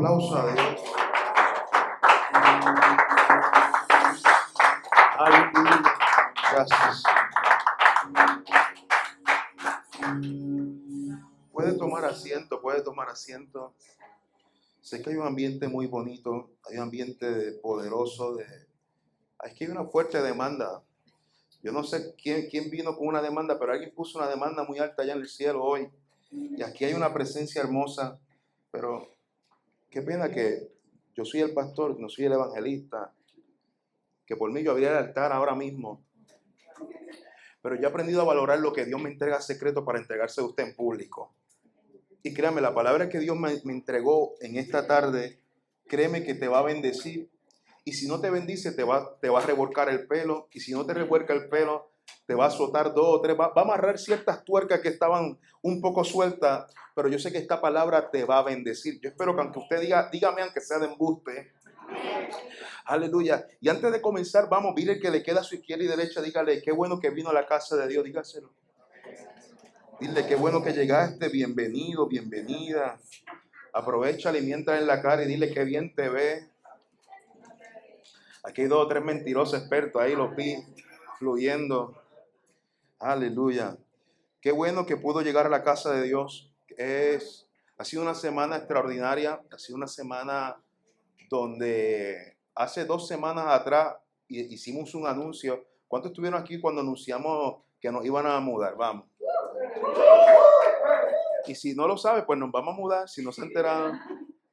aplauso a Dios. Aleluya. Gracias. Puede tomar asiento, puede tomar asiento. Sé que hay un ambiente muy bonito, hay un ambiente poderoso de... Es que hay una fuerte demanda. Yo no sé quién, quién vino con una demanda, pero alguien puso una demanda muy alta allá en el cielo hoy. Y aquí hay una presencia hermosa, pero qué pena que yo soy el pastor, no soy el evangelista, que por mí yo abriera el altar ahora mismo. Pero yo he aprendido a valorar lo que Dios me entrega secreto para entregarse a usted en público. Y créame, la palabra que Dios me, entregó en esta tarde, créeme que te va a bendecir. Y si no te bendice, te va, te va a revolcar el pelo. Y si no te revuelca el pelo, te va a azotar dos o tres. Va, va a amarrar ciertas tuercas que estaban un poco sueltas. Pero yo sé que esta palabra te va a bendecir. Yo espero que aunque usted diga, dígame aunque sea de embuste. Aleluya. Y antes de comenzar, vamos, mire que le queda a su izquierda y derecha, dígale, qué bueno que vino a la casa de Dios, dígaselo. Dile qué bueno que llegaste, bienvenido, bienvenida. Aprovecha, alimenta en la cara y dile qué bien te ve. Aquí hay dos o tres mentirosos expertos, ahí los vi fluyendo. Aleluya. Qué bueno que pudo llegar a la casa de Dios. Es, ha sido una semana extraordinaria, ha sido una semana donde hace dos semanas atrás hicimos un anuncio. ¿Cuántos estuvieron aquí cuando anunciamos que nos iban a mudar? Vamos. Y si no lo sabe, pues nos vamos a mudar. Si no se enteran,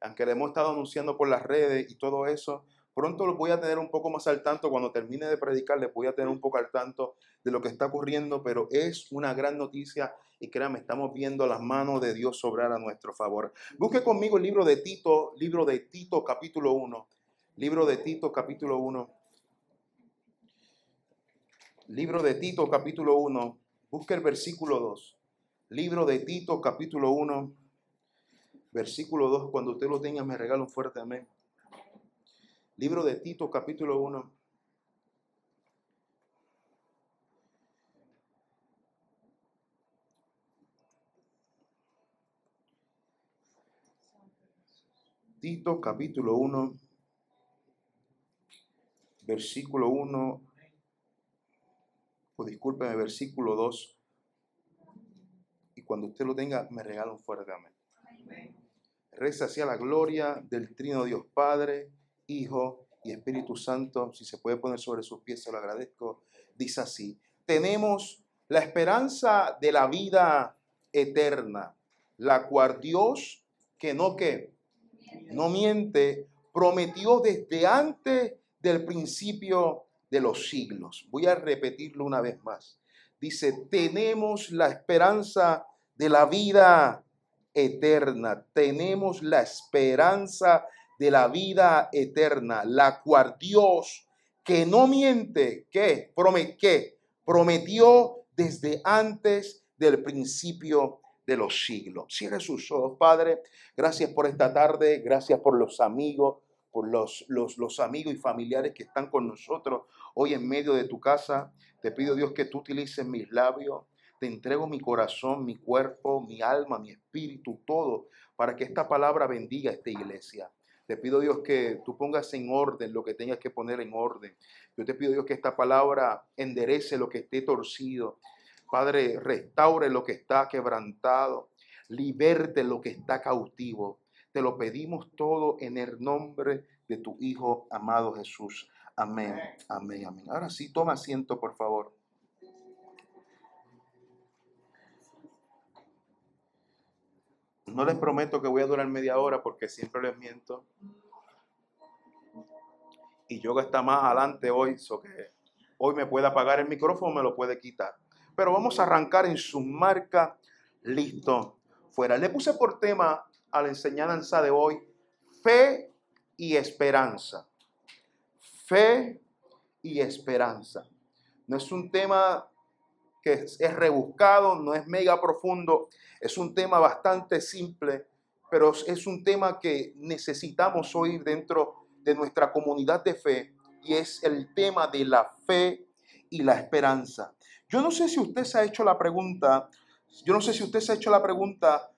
aunque le hemos estado anunciando por las redes y todo eso, pronto lo voy a tener un poco más al tanto. Cuando termine de predicar, les voy a tener un poco al tanto de lo que está ocurriendo. Pero es una gran noticia y créanme, estamos viendo las manos de Dios sobrar a nuestro favor. Busque conmigo el libro de Tito, libro de Tito, capítulo 1. Libro de Tito, capítulo 1. Libro de Tito, capítulo 1. Busque el versículo 2. Libro de Tito, capítulo 1, versículo 2. Cuando usted lo tenga, me regala un fuerte amén. Libro de Tito, capítulo 1. Tito capítulo 1, versículo 1, o discúlpeme, versículo 2 cuando usted lo tenga, me regala un fuerte amén. Reza hacia la gloria del Trino Dios Padre, Hijo y Espíritu Santo. Si se puede poner sobre sus pies, se lo agradezco. Dice así, tenemos la esperanza de la vida eterna, la cual Dios, que no que, no miente, prometió desde antes del principio de los siglos. Voy a repetirlo una vez más. Dice, tenemos la esperanza de la vida eterna. Tenemos la esperanza de la vida eterna, la cual Dios, que no miente, que prometió desde antes del principio de los siglos. Cierre sus ojos, Padre. Gracias por esta tarde, gracias por los amigos, por los, los, los amigos y familiares que están con nosotros hoy en medio de tu casa. Te pido, Dios, que tú utilices mis labios te entrego mi corazón, mi cuerpo, mi alma, mi espíritu, todo, para que esta palabra bendiga a esta iglesia. Te pido Dios que tú pongas en orden lo que tengas que poner en orden. Yo te pido Dios que esta palabra enderece lo que esté torcido. Padre, restaure lo que está quebrantado. Liberte lo que está cautivo. Te lo pedimos todo en el nombre de tu Hijo amado Jesús. Amén, amén, amén. Ahora sí, toma asiento, por favor. No les prometo que voy a durar media hora porque siempre les miento. Y yoga está más adelante hoy, so que hoy me puede apagar el micrófono, me lo puede quitar. Pero vamos a arrancar en su marca, listo, fuera. Le puse por tema a la enseñanza de hoy fe y esperanza. Fe y esperanza. No es un tema es, rebuscado, no es mega profundo, es un tema bastante simple, pero es un tema que necesitamos oír dentro de nuestra comunidad de fe y es el tema de la fe y la esperanza. Yo no sé si usted se ha hecho la pregunta, yo no sé si usted se ha hecho la pregunta,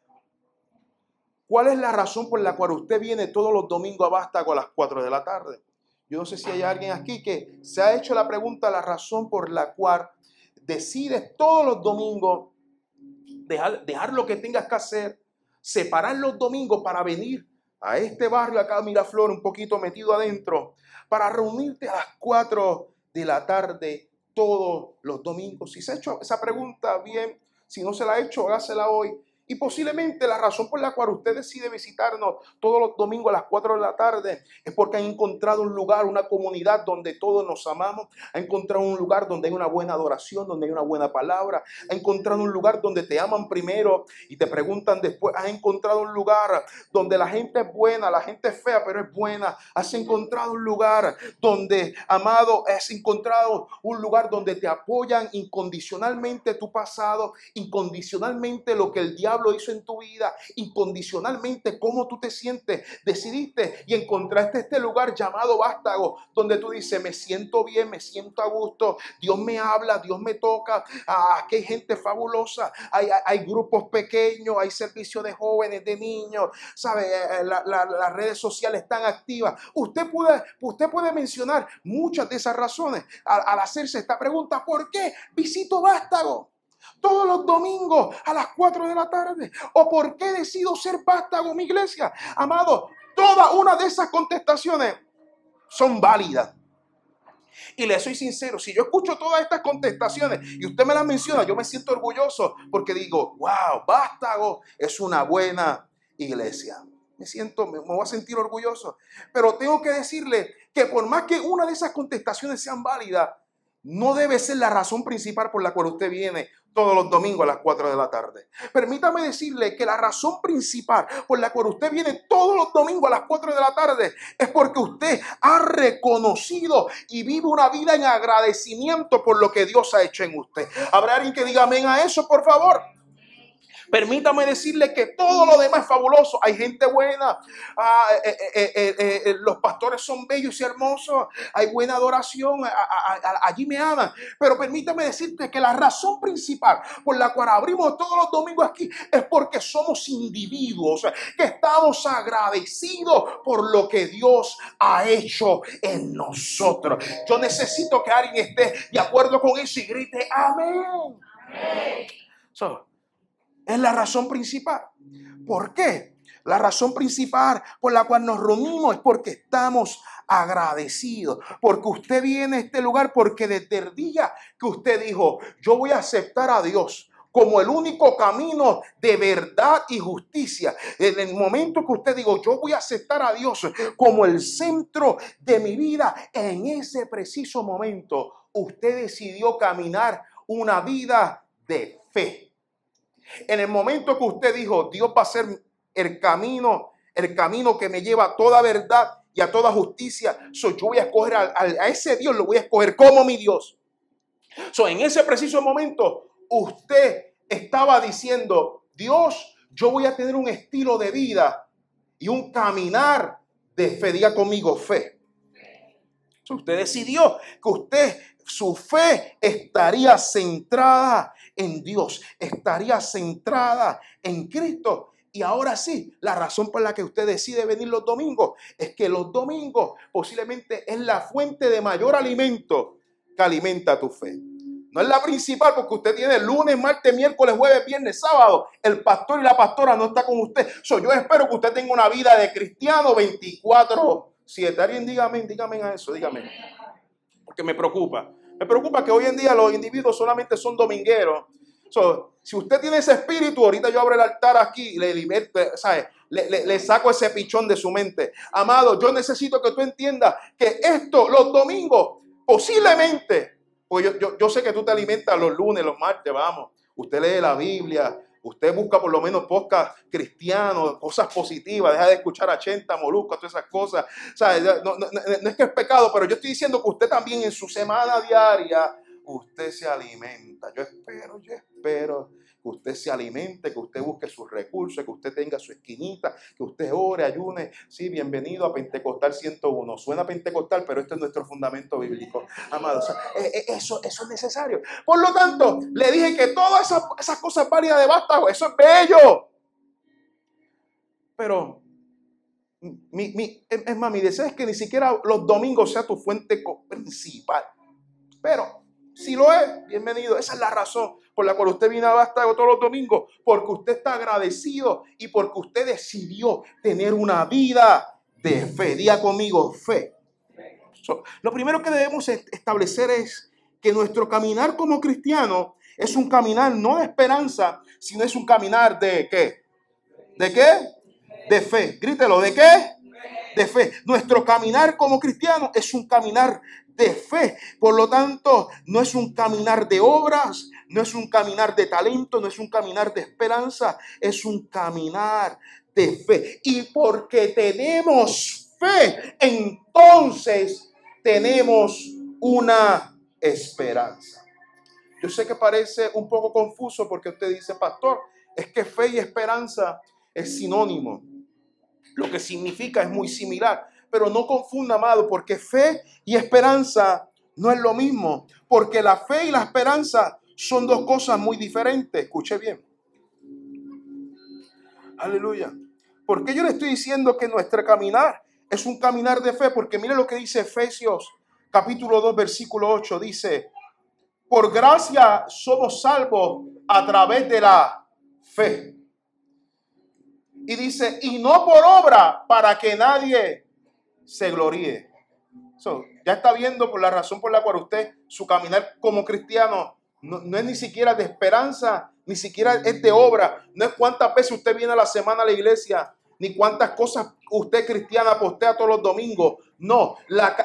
¿Cuál es la razón por la cual usted viene todos los domingos a Vástago a las 4 de la tarde? Yo no sé si hay alguien aquí que se ha hecho la pregunta, la razón por la cual decides todos los domingos dejar, dejar lo que tengas que hacer, separar los domingos para venir a este barrio acá, Miraflor, un poquito metido adentro, para reunirte a las 4 de la tarde todos los domingos. Si se ha hecho esa pregunta, bien. Si no se la ha hecho, hágasela hoy. Y posiblemente la razón por la cual usted decide visitarnos todos los domingos a las 4 de la tarde es porque ha encontrado un lugar, una comunidad donde todos nos amamos. Ha encontrado un lugar donde hay una buena adoración, donde hay una buena palabra. Ha encontrado un lugar donde te aman primero y te preguntan después. Has encontrado un lugar donde la gente es buena, la gente es fea, pero es buena. Has encontrado un lugar donde, amado, has encontrado un lugar donde te apoyan incondicionalmente tu pasado, incondicionalmente lo que el diablo lo hizo en tu vida, incondicionalmente, cómo tú te sientes. Decidiste y encontraste este lugar llamado Vástago, donde tú dices, me siento bien, me siento a gusto, Dios me habla, Dios me toca, ah, aquí hay gente fabulosa, hay, hay, grupos pequeños, hay servicio de jóvenes, de niños, ¿sabe? Eh, eh, las redes sociales están activas. Usted puede, usted puede mencionar muchas de esas razones al, al hacerse esta pregunta, ¿por qué visito Vástago? Todos los domingos a las 4 de la tarde? ¿O por qué decido ser vástago mi iglesia? Amado, toda una de esas contestaciones son válidas. Y le soy sincero, si yo escucho todas estas contestaciones y usted me las menciona, yo me siento orgulloso porque digo, wow, Vástago es una buena iglesia. Me siento, me, voy a sentir orgulloso. Pero tengo que decirle que por más que una de esas contestaciones sean válidas, no debe ser la razón principal por la cual usted viene todos los domingos a las 4 de la tarde. Permítame decirle que la razón principal por la cual usted viene todos los domingos a las 4 de la tarde es porque usted ha reconocido y vive una vida en agradecimiento por lo que Dios ha hecho en usted. ¿Habrá alguien que diga amén a eso, por favor? Permítame decirle que todo lo demás es fabuloso. Hay gente buena. Ah, eh, eh, eh, los pastores son bellos y hermosos. Hay buena adoración. allí me aman. Pero permítame decirte que la razón principal por la cual abrimos todos los domingos aquí es porque somos individuos que estamos agradecidos por lo que Dios ha hecho en nosotros. Yo necesito que alguien esté de acuerdo con eso y grite amén. amén. Es la razón principal. ¿Por qué? La razón principal por la cual nos reunimos es porque estamos agradecidos, porque usted viene a este lugar, porque desde el día que usted dijo, yo voy a aceptar a Dios como el único camino de verdad y justicia. En el momento que usted dijo, yo voy a aceptar a Dios como el centro de mi vida, en ese preciso momento usted decidió caminar una vida de fe. En el momento que usted dijo, Dios va a ser el camino, el camino que me lleva a toda verdad y a toda justicia, so, yo voy a escoger a, ese Dios, lo voy a escoger como mi Dios. So, en ese preciso momento, usted estaba diciendo, Dios, yo voy a tener un estilo de vida y un caminar de fe. Diga conmigo, fe. So, usted decidió que usted, su fe estaría centrada en Dios, estaría centrada en Cristo. Y ahora sí, la razón por la que usted decide venir los domingos es que los domingos posiblemente es la fuente de mayor alimento que alimenta tu fe. No es la principal porque usted tiene lunes, martes, miércoles, jueves, viernes, sábado. El pastor y la pastora no está con usted. So, yo espero que usted tenga una vida de cristiano 24, 7. Alguien dígame, dígame a eso, dígame. Porque me preocupa. Me preocupa que hoy en día los individuos solamente son domingueros. si usted tiene ese espíritu, ahorita yo abro el altar aquí y le, Le, le, saco ese pichón de su mente. Amado, yo necesito que tú entiendas que esto, los domingos, posiblemente, pues yo, yo sé que tú te alimentas los lunes, los martes, vamos. Usted lee la Biblia, Usted busca por lo menos podcast cristianos, cosas positivas, deja de escuchar a Chenta, Molusco, todas esas cosas. No, no, es que es pecado, pero yo estoy diciendo que usted también en su semana diaria, usted se alimenta. Yo espero, yo espero que usted se alimente, que usted busque sus recursos, que usted tenga su esquinita, que usted ore, ayune. Sí, bienvenido a Pentecostal 101. Suena Pentecostal, pero este es nuestro fundamento bíblico. Amados, eh, eh, eso, eso es necesario. Por lo tanto, le dije que todas esas, cosas válidas de vástago, eso es bello. pero mi, mi, es más, mi deseo es que ni siquiera los domingos sea tu fuente principal. Pero si lo es, bienvenido. Esa es la razón por la cual usted viene a Vástago todos los domingos. Porque usted está agradecido y porque usted decidió tener una vida de fe. Diga conmigo, fe. lo primero que debemos establecer es que nuestro caminar como cristiano es un caminar no de esperanza, sino es un caminar de qué? ¿De qué? De fe. Grítelo, ¿de qué? De fe. Nuestro caminar como cristiano es un caminar de fe. Por lo tanto, no es un caminar de obras, no es un caminar de talento, no es un caminar de esperanza, es un caminar de fe. Y porque tenemos fe, entonces tenemos una esperanza. Yo sé que parece un poco confuso porque usted dice, pastor, es que fe y esperanza es sinónimo. Lo que significa es muy similar. Pero no confunda, amado, porque fe y esperanza no es lo mismo. Porque la fe y la esperanza son dos cosas muy diferentes. Escuche bien. Aleluya. ¿Por qué yo le estoy diciendo que nuestro caminar es un caminar de fe? Porque mire lo que dice Efesios capítulo 2, versículo 8. Dice, por gracia somos salvos a través de la fe. Y dice, y no por obra para que nadie se gloríe. ya está viendo por la razón por la cual usted, su caminar como cristiano, no, es ni siquiera de esperanza, ni siquiera es de obra. No es cuántas veces usted viene a la semana a la iglesia, ni cuántas cosas usted cristiana postea todos los domingos. No,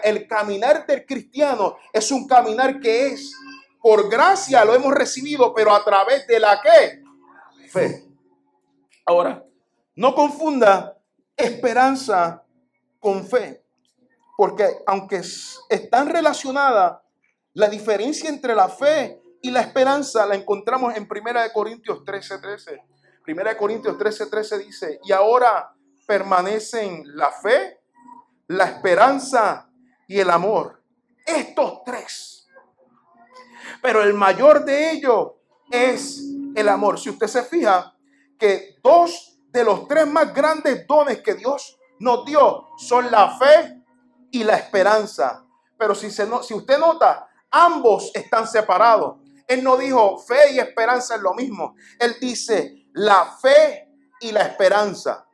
el caminar del cristiano es un caminar que es por gracia, lo hemos recibido, pero a través de la que? Fe. Ahora, no confunda esperanza con fe, porque aunque están relacionadas, la diferencia entre la fe y la esperanza la encontramos en 1 Corintios 13:13. 13. 1 Corintios 13:13 13 dice, y ahora permanecen la fe, la esperanza y el amor. Estos tres. Pero el mayor de ellos es el amor. Si usted se fija que dos de los tres más grandes dones que Dios nos dio son la fe y la esperanza. Pero si, se si usted nota, ambos están separados. Él no dijo fe y esperanza es lo mismo. Él dice la fe y la esperanza.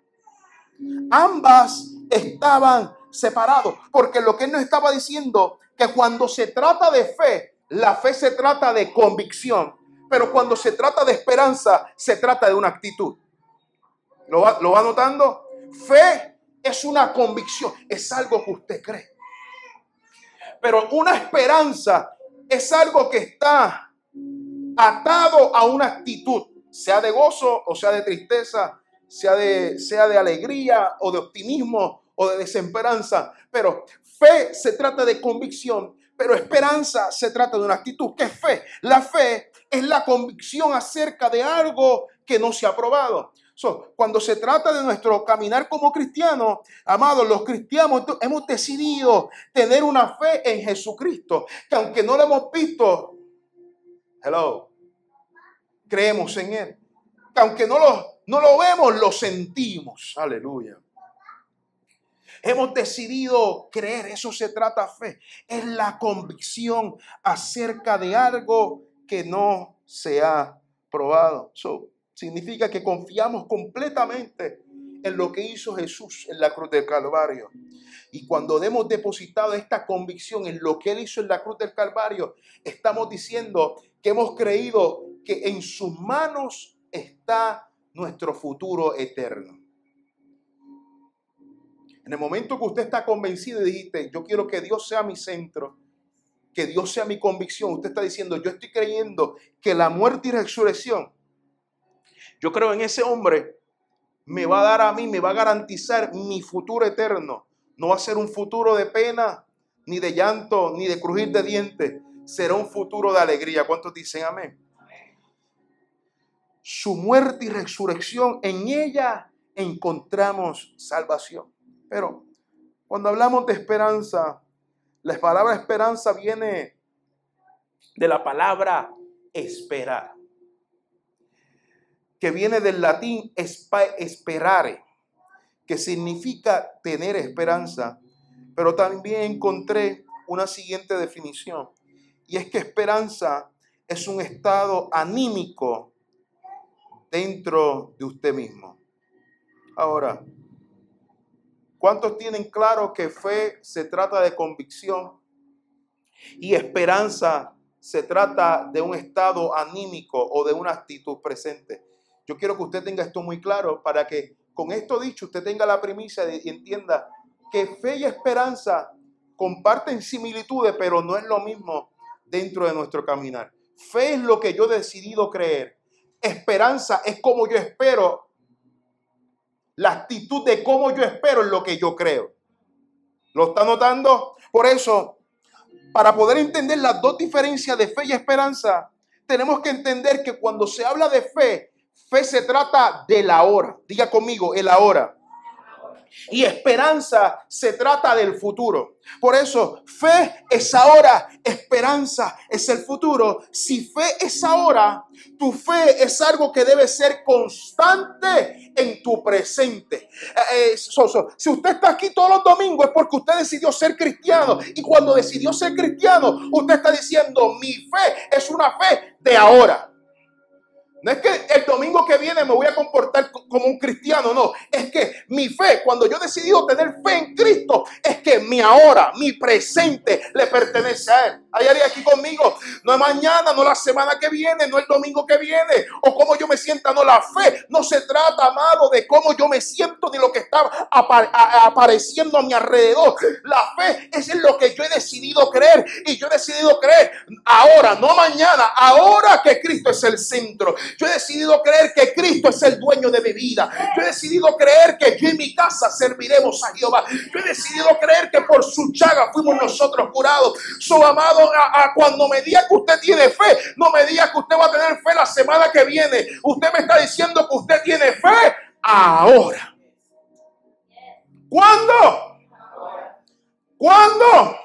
Ambas estaban separados. Porque lo que él nos estaba diciendo, que cuando se trata de fe, la fe se trata de convicción. Pero cuando se trata de esperanza, se trata de una actitud. ¿Lo va, notando? Fe es una convicción, es algo que usted cree. Pero una esperanza es algo que está atado a una actitud, sea de gozo o sea de tristeza, sea de, sea de alegría o de optimismo o de desesperanza. Pero fe se trata de convicción, pero esperanza se trata de una actitud. ¿Qué es fe? La fe es la convicción acerca de algo que no se ha probado cuando se trata de nuestro caminar como cristianos, amados, los cristianos hemos decidido tener una fe en Jesucristo, que aunque no lo hemos visto, hello, creemos en Él. Que aunque no lo, no lo vemos, lo sentimos. Aleluya. Hemos decidido creer, eso se trata fe. Es la convicción acerca de algo que no se ha probado. Significa que confiamos completamente en lo que hizo Jesús en la cruz del Calvario. Y cuando hemos depositado esta convicción en lo que Él hizo en la cruz del Calvario, estamos diciendo que hemos creído que en sus manos está nuestro futuro eterno. En el momento que usted está convencido y dijiste, yo quiero que Dios sea mi centro, que Dios sea mi convicción, usted está diciendo, yo estoy creyendo que la muerte y resurrección yo creo en ese hombre, me va a dar a mí, me va a garantizar mi futuro eterno. No va a ser un futuro de pena, ni de llanto, ni de crujir de dientes. Será un futuro de alegría. ¿Cuántos dicen amén? Su muerte y resurrección, en ella encontramos salvación. Pero cuando hablamos de esperanza, la palabra esperanza viene de la palabra esperar que viene del latín esperare. que significa tener esperanza, pero también encontré una siguiente definición, y es que esperanza es un estado anímico dentro de usted mismo. Ahora, ¿cuántos tienen claro que fe se trata de convicción y esperanza se trata de un estado anímico o de una actitud presente? Yo quiero que usted tenga esto muy claro para que con esto dicho usted tenga la premisa y entienda que fe y esperanza comparten similitudes, pero no es lo mismo dentro de nuestro caminar. Fe es lo que yo he decidido creer. Esperanza es como yo espero. La actitud de cómo yo espero es lo que yo creo. ¿Lo está notando? Por eso, para poder entender las dos diferencias de fe y esperanza, tenemos que entender que cuando se habla de fe, fe se trata de la hora. Diga conmigo, el ahora. Y esperanza se trata del futuro. Por eso, fe es ahora, esperanza es el futuro. Si fe es ahora, tu fe es algo que debe ser constante en tu presente. Eh, eh, si usted está aquí todos los domingos es porque usted decidió ser cristiano. Y cuando decidió ser cristiano, usted está diciendo, mi fe es una fe de ahora. No es que el domingo que viene me voy a comportar como un cristiano, no. Es que mi fe, cuando yo he decidido tener fe en Cristo, es que mi ahora, mi presente le pertenece a Él. Hay alguien aquí conmigo. No es mañana, no la semana que viene, no el domingo que viene, o cómo yo me sienta. No, la fe no se trata, amado, de cómo yo me siento ni lo que está apareciendo a mi alrededor. La fe es en lo que yo he decidido creer. Y yo he decidido creer ahora, no mañana, ahora que Cristo es el centro. Yo he decidido creer que Cristo es el dueño de mi vida. Yo he decidido creer que yo y mi casa serviremos a Jehová. Yo he decidido creer que por su chaga fuimos nosotros curados. Su amado, cuando me diga que usted tiene fe, no me diga que usted va a tener fe la semana que viene. Usted me está diciendo que usted tiene fe ahora. ¿Cuándo? ¿Cuándo?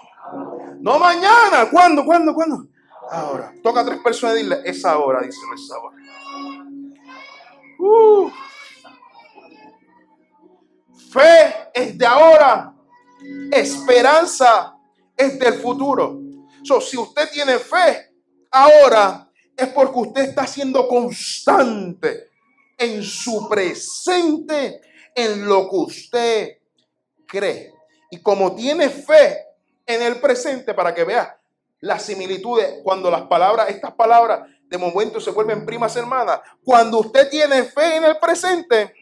No mañana. ¿Cuándo? ¿Cuándo? ¿Cuándo? Ahora. Toca a tres personas y dile, es ahora, dice, es ahora. Uh. Fe es de ahora. Esperanza es del futuro. So, si usted tiene fe ahora, es porque usted está siendo constante en su presente, en lo que usted cree. Y como tiene fe en el presente, para que vea las similitudes, cuando las palabras, estas palabras de momento se vuelven primas hermanas. Cuando usted tiene fe en el presente,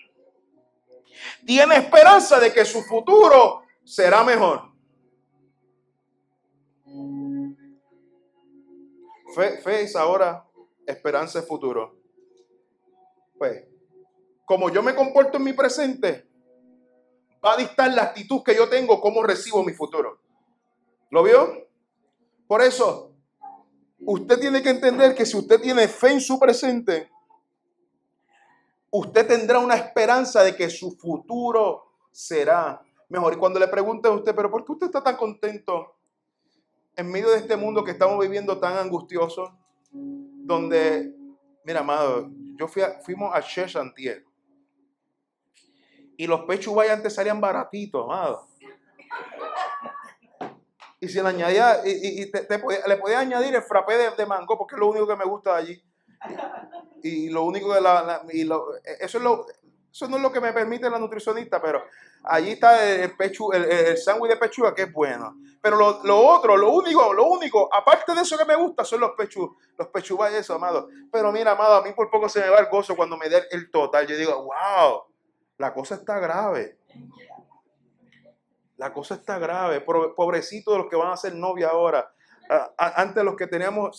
tiene esperanza de que su futuro será mejor. Fe, fe es ahora, esperanza es futuro. Pues, como yo me comporto en mi presente, va a dictar la actitud que yo tengo, cómo recibo mi futuro. ¿Lo vio? Por eso, usted tiene que entender que si usted tiene fe en su presente, usted tendrá una esperanza de que su futuro será mejor. Y cuando le pregunten a usted, pero ¿por qué usted está tan contento en medio de este mundo que estamos viviendo tan angustioso? Donde, mira, amado, yo fui fuimos a Sheshantier y los pechubay antes salían baratitos, amado. Y si le añadía, y, le podía añadir el frappé de, mango, porque es lo único que me gusta de allí. Y lo único de la, eso es lo, eso no es lo que me permite la nutricionista, pero allí está el, pechu, el, sándwich de pechuga que es bueno. Pero lo, otro, lo único, lo único, aparte de eso que me gusta, son los pechu, los pechubas y eso, amado. Pero mira, amado, a mí por poco se me va el gozo cuando me dé el total. Yo digo, wow, la cosa está grave. La cosa está grave. Pobrecito de los que van a ser novia ahora. Antes los que teníamos,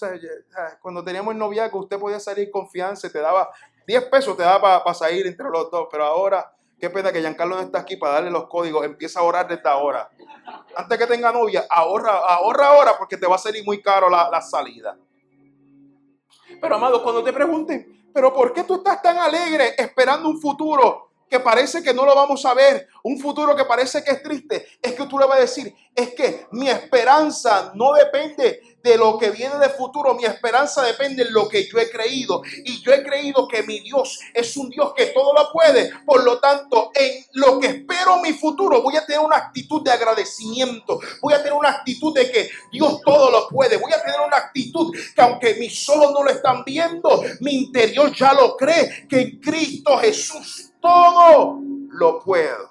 cuando teníamos el noviazgo, usted podía salir confianza, te daba 10 pesos, te daba para salir entre los dos. Pero ahora, qué pena que Giancarlo no está aquí para darle los códigos. Empieza a orar desde ahora. Antes que tenga novia, ahorra, ahorra ahora porque te va a salir muy caro la, la salida. Pero amado, cuando te pregunten, pero ¿por qué tú estás tan alegre esperando un futuro? Que parece que no lo vamos a ver, un futuro que parece que es triste, es que tú le vas a decir, es que mi esperanza no depende de lo que viene de futuro, mi esperanza depende de lo que yo he creído. Y yo he creído que mi Dios es un Dios que todo lo puede. Por lo tanto, en lo que espero mi futuro, voy a tener una actitud de agradecimiento. Voy a tener una actitud de que Dios todo lo puede. Voy a tener una actitud que aunque mis ojos no lo están viendo, mi interior ya lo cree, que en Cristo Jesús todo lo puedo.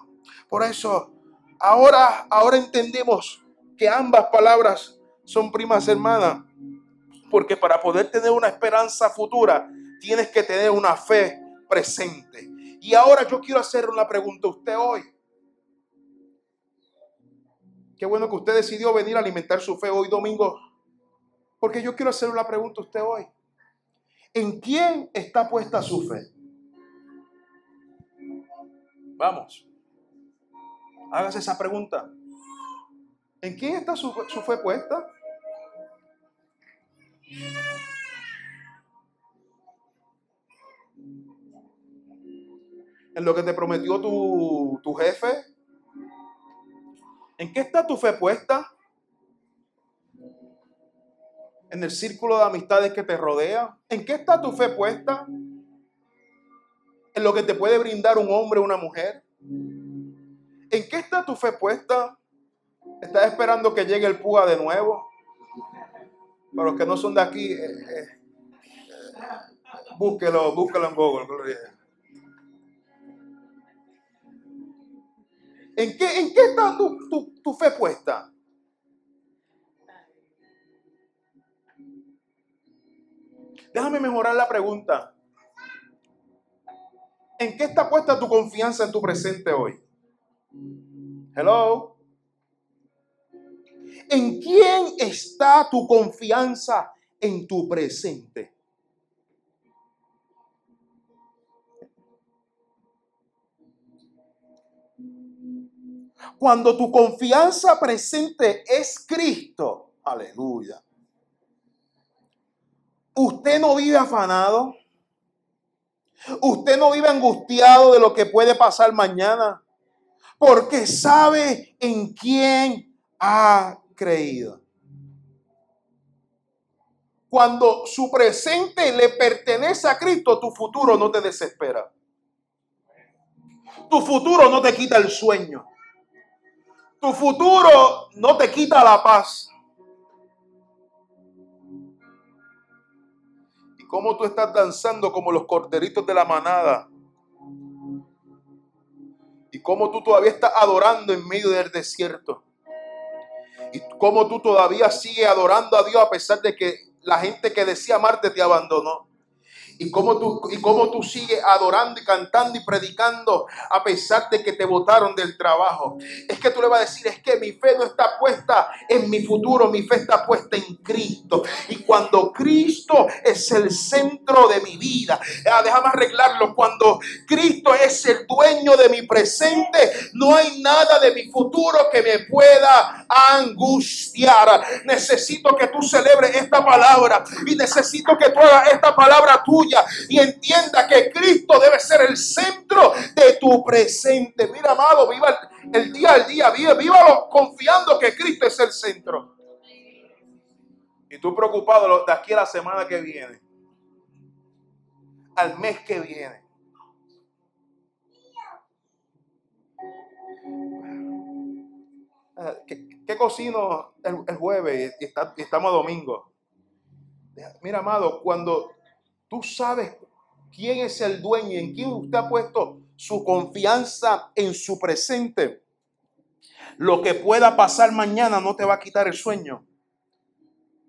Por eso, ahora, ahora entendemos que ambas palabras son primas hermanas. Porque para poder tener una esperanza futura, tienes que tener una fe presente. Y ahora yo quiero hacer una pregunta a usted hoy. Qué bueno que usted decidió venir a alimentar su fe hoy domingo. Porque yo quiero hacer una pregunta a usted hoy. ¿En quién está puesta su fe? Vamos. Hágase esa pregunta. ¿En quién está su, su fe puesta? ¿En lo que te prometió tu, tu jefe? ¿En qué está tu fe puesta? ¿En el círculo de amistades que te rodea? ¿En qué está tu fe puesta? ¿En lo que te puede brindar un hombre o una mujer? ¿En qué está tu fe puesta? ¿Estás esperando que llegue el púa de nuevo? Para los que no son de aquí, eh, eh, búsquelo, búsquelo en Google. ¿En qué, en qué está tu, tu, tu fe puesta? Déjame mejorar la pregunta. ¿En qué está puesta tu confianza en tu presente hoy? Hello. ¿En quién está tu confianza en tu presente? Cuando tu confianza presente es Cristo, aleluya. Usted no vive afanado. Usted no vive angustiado de lo que puede pasar mañana. Porque sabe en quién ha creído. Cuando su presente le pertenece a Cristo, tu futuro no te desespera. Tu futuro no te quita el sueño. Tu futuro no te quita la paz. Cómo tú estás danzando como los corderitos de la manada. Y cómo tú todavía estás adorando en medio del desierto. Y cómo tú todavía sigues adorando a Dios a pesar de que la gente que decía amarte te abandonó y cómo tú, y cómo tú sigues adorando y cantando y predicando a pesar de que te votaron del trabajo. Es que tú le vas a decir, es que mi fe no está puesta en mi futuro, mi fe está puesta en Cristo. Y cuando Cristo es el centro de mi vida, ah, déjame arreglarlo, cuando Cristo es el dueño de mi presente, no hay nada de mi futuro que me pueda angustiar. Necesito que tú celebres esta palabra y necesito que tú hagas esta palabra tuya y entienda que Cristo debe ser el centro de tu presente. Mira, amado, viva el día al día, vive, vívalo confiando que Cristo es el centro. Y tú preocupado de aquí a la semana que viene, al mes que viene. Ah, ¿Qué, cocino el, jueves y estamos domingo? Mira, amado, cuando Tú sabes quién es el dueño en quién usted ha puesto su confianza en su presente. Lo que pueda pasar mañana no te va a quitar el sueño.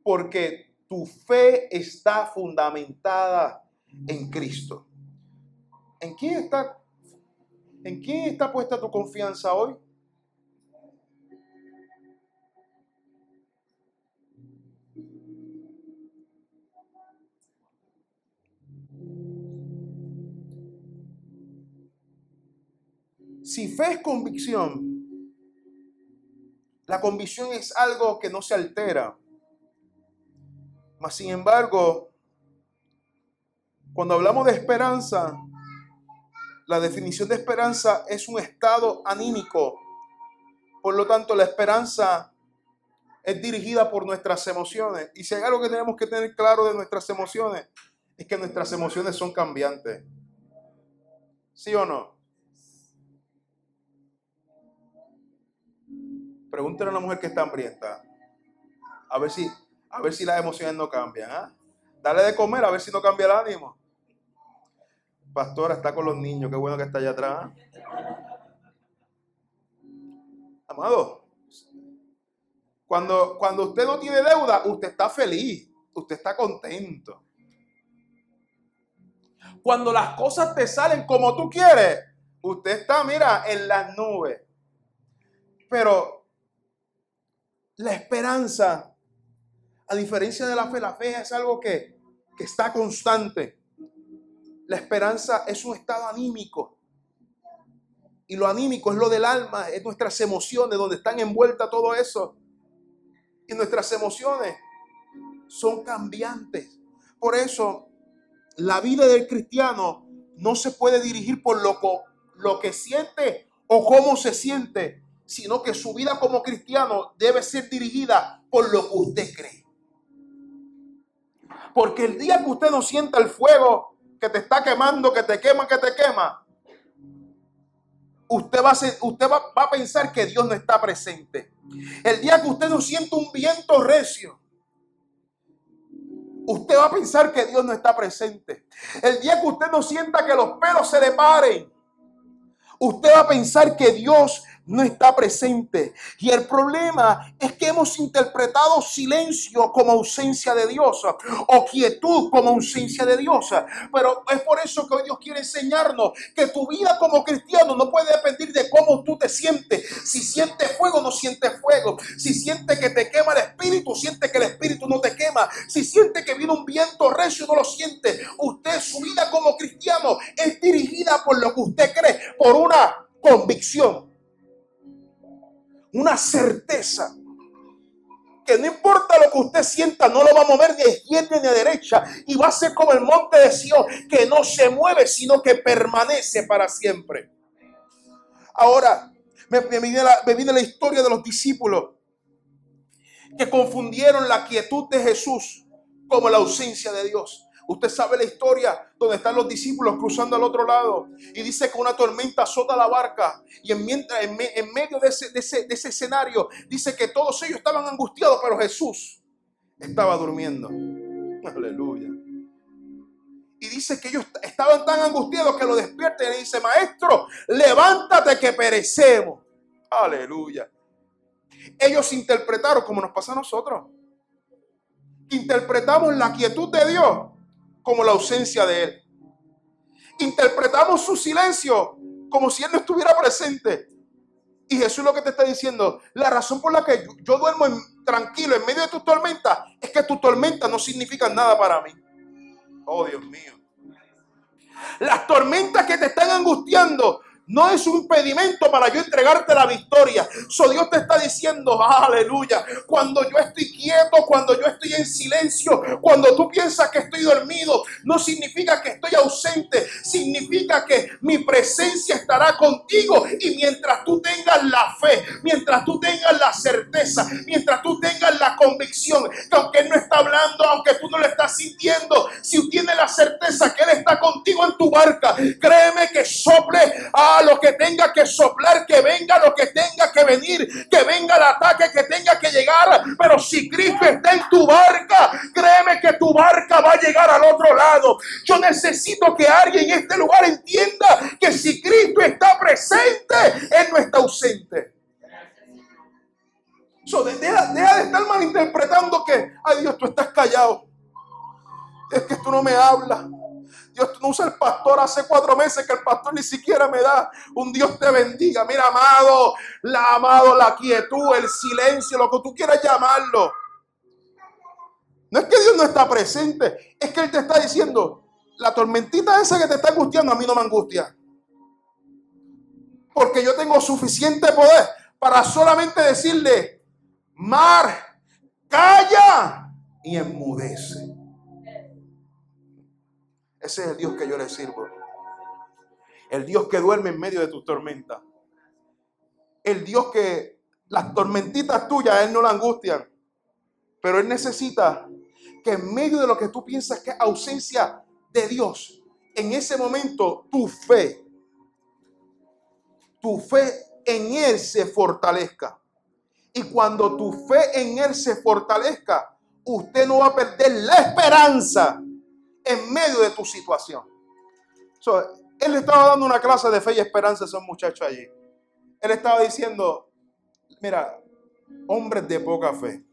Porque tu fe está fundamentada en Cristo. ¿En quién está, en quién está puesta tu confianza hoy? Si fe es convicción, la convicción es algo que no se altera. Mas, sin embargo, cuando hablamos de esperanza, La definición de esperanza es un estado anímico. Por lo tanto, la esperanza es dirigida por nuestras emociones. Y si hay algo que tenemos que tener claro de nuestras emociones, es que nuestras emociones son cambiantes. ¿Sí o no? Pregúntale a una mujer que está hambrienta. A ver si, a ver si las emociones no cambian. ¿ah? Dale de comer a ver si no cambia el ánimo. Pastora está con los niños, qué bueno que está allá atrás. Amado, cuando, cuando usted no tiene deuda, usted está feliz, usted está contento. Cuando las cosas te salen como tú quieres, usted está, mira, en las nubes. Pero la esperanza, a diferencia de la fe, la fe es algo que, que está constante. La esperanza es un estado anímico. Y lo anímico es lo del alma, es nuestras emociones, donde están envueltas todo eso. Y nuestras emociones son cambiantes. Por eso, la vida del cristiano no se puede dirigir por lo, lo que siente o cómo se siente, sino que su vida como cristiano debe ser dirigida por lo que usted cree. Porque el día que usted no sienta el fuego que te está quemando, que te quema, que te quema, usted va a, usted va, a pensar que Dios no está presente. El día que usted no siente un viento recio, usted va a pensar que Dios no está presente. El día que usted no sienta que los pelos se le paren, usted va a pensar que Dios no está presente. Y el problema es que hemos interpretado silencio como ausencia de Dios o quietud como ausencia de Dios. Pero es por eso que hoy Dios quiere enseñarnos que tu vida como cristiano no puede depender de cómo tú te sientes. Si sientes fuego, no sientes fuego. Si sientes que te quema el espíritu, siente que el espíritu no te quema. Si sientes que viene un viento recio, no lo siente. Usted, su vida como cristiano es dirigida por lo que usted cree, por una convicción una certeza que no importa lo que usted sienta, no lo va a mover ni a izquierda ni a derecha. Y va a ser como el monte de Sion, que no se mueve, sino que permanece para siempre. Ahora, me, viene la, me viene la historia de los discípulos que confundieron la quietud de Jesús como la ausencia de Dios. Usted sabe la historia donde están los discípulos cruzando al otro lado y dice que una tormenta azota la barca y en, en, medio de ese, de, ese, de ese escenario dice que todos ellos estaban angustiados, pero Jesús estaba durmiendo. Aleluya. Y dice que ellos estaban tan angustiados que lo despierta y dice, maestro, levántate que perecemos. Aleluya. Ellos interpretaron como nos pasa a nosotros. Interpretamos la quietud de Dios como la ausencia de Él. Interpretamos su silencio como si Él no estuviera presente. Y Jesús lo que te está diciendo, la razón por la que yo, duermo tranquilo en medio de tu tormenta es que tu tormenta no significa nada para mí. Oh Dios mío. Las tormentas que te están angustiando no es un impedimento para yo entregarte la victoria. So Dios te está diciendo, aleluya, cuando yo estoy quieto, cuando yo estoy en silencio, cuando tú piensas que estoy dormido, no significa que estoy ausente, significa que mi presencia estará contigo y mientras tú tengas la fe, mientras tú tengas la certeza, mientras tú tengas la convicción que aunque Él no está hablando, aunque tú no lo estás sintiendo, si tienes la certeza que Él está contigo en tu barca, créeme que sople lo que tenga que soplar, que venga lo que tenga que venir, que venga el ataque que tenga que llegar. Pero si Cristo está en tu barca, créeme que tu barca va a llegar al otro lado. Yo necesito que alguien en este lugar entienda que si Cristo está presente, Él no está ausente. So, deja, deja de estar malinterpretando que, ay Dios, tú estás callado. Es que tú no me hablas. Dios no usa el pastor hace cuatro meses que el pastor ni siquiera me da un Dios te bendiga. Mira, amado, la amado, la quietud, el silencio, lo que tú quieras llamarlo. No es que Dios no está presente, es que Él te está diciendo, la tormentita esa que te está angustiando a mí no me angustia. Porque yo tengo suficiente poder para solamente decirle, mar, calla y enmudece. Ese es el Dios que yo le sirvo. El Dios que duerme en medio de tus tormentas. El Dios que las tormentitas tuyas, Él no la angustian. Pero Él necesita que en medio de lo que tú piensas que es ausencia de Dios, en ese momento tu fe, tu fe en Él se fortalezca. Y cuando tu fe en Él se fortalezca, usted no va a perder la esperanza en medio de tu situación. él le estaba dando una clase de fe y esperanza a esos muchachos allí. Él estaba diciendo, mira, hombres de poca fe.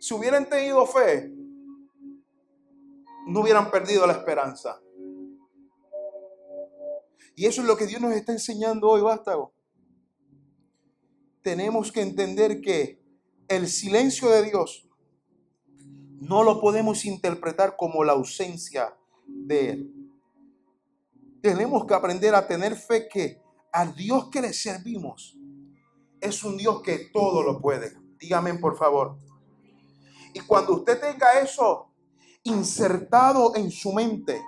Si hubieran tenido fe, no hubieran perdido la esperanza. Y eso es lo que Dios nos está enseñando hoy, vástago. Tenemos que entender que el silencio de Dios no lo podemos interpretar como la ausencia de Él. Tenemos que aprender a tener fe que al Dios que le servimos es un Dios que todo lo puede. Dígame por favor. Y cuando usted tenga eso insertado en su mente,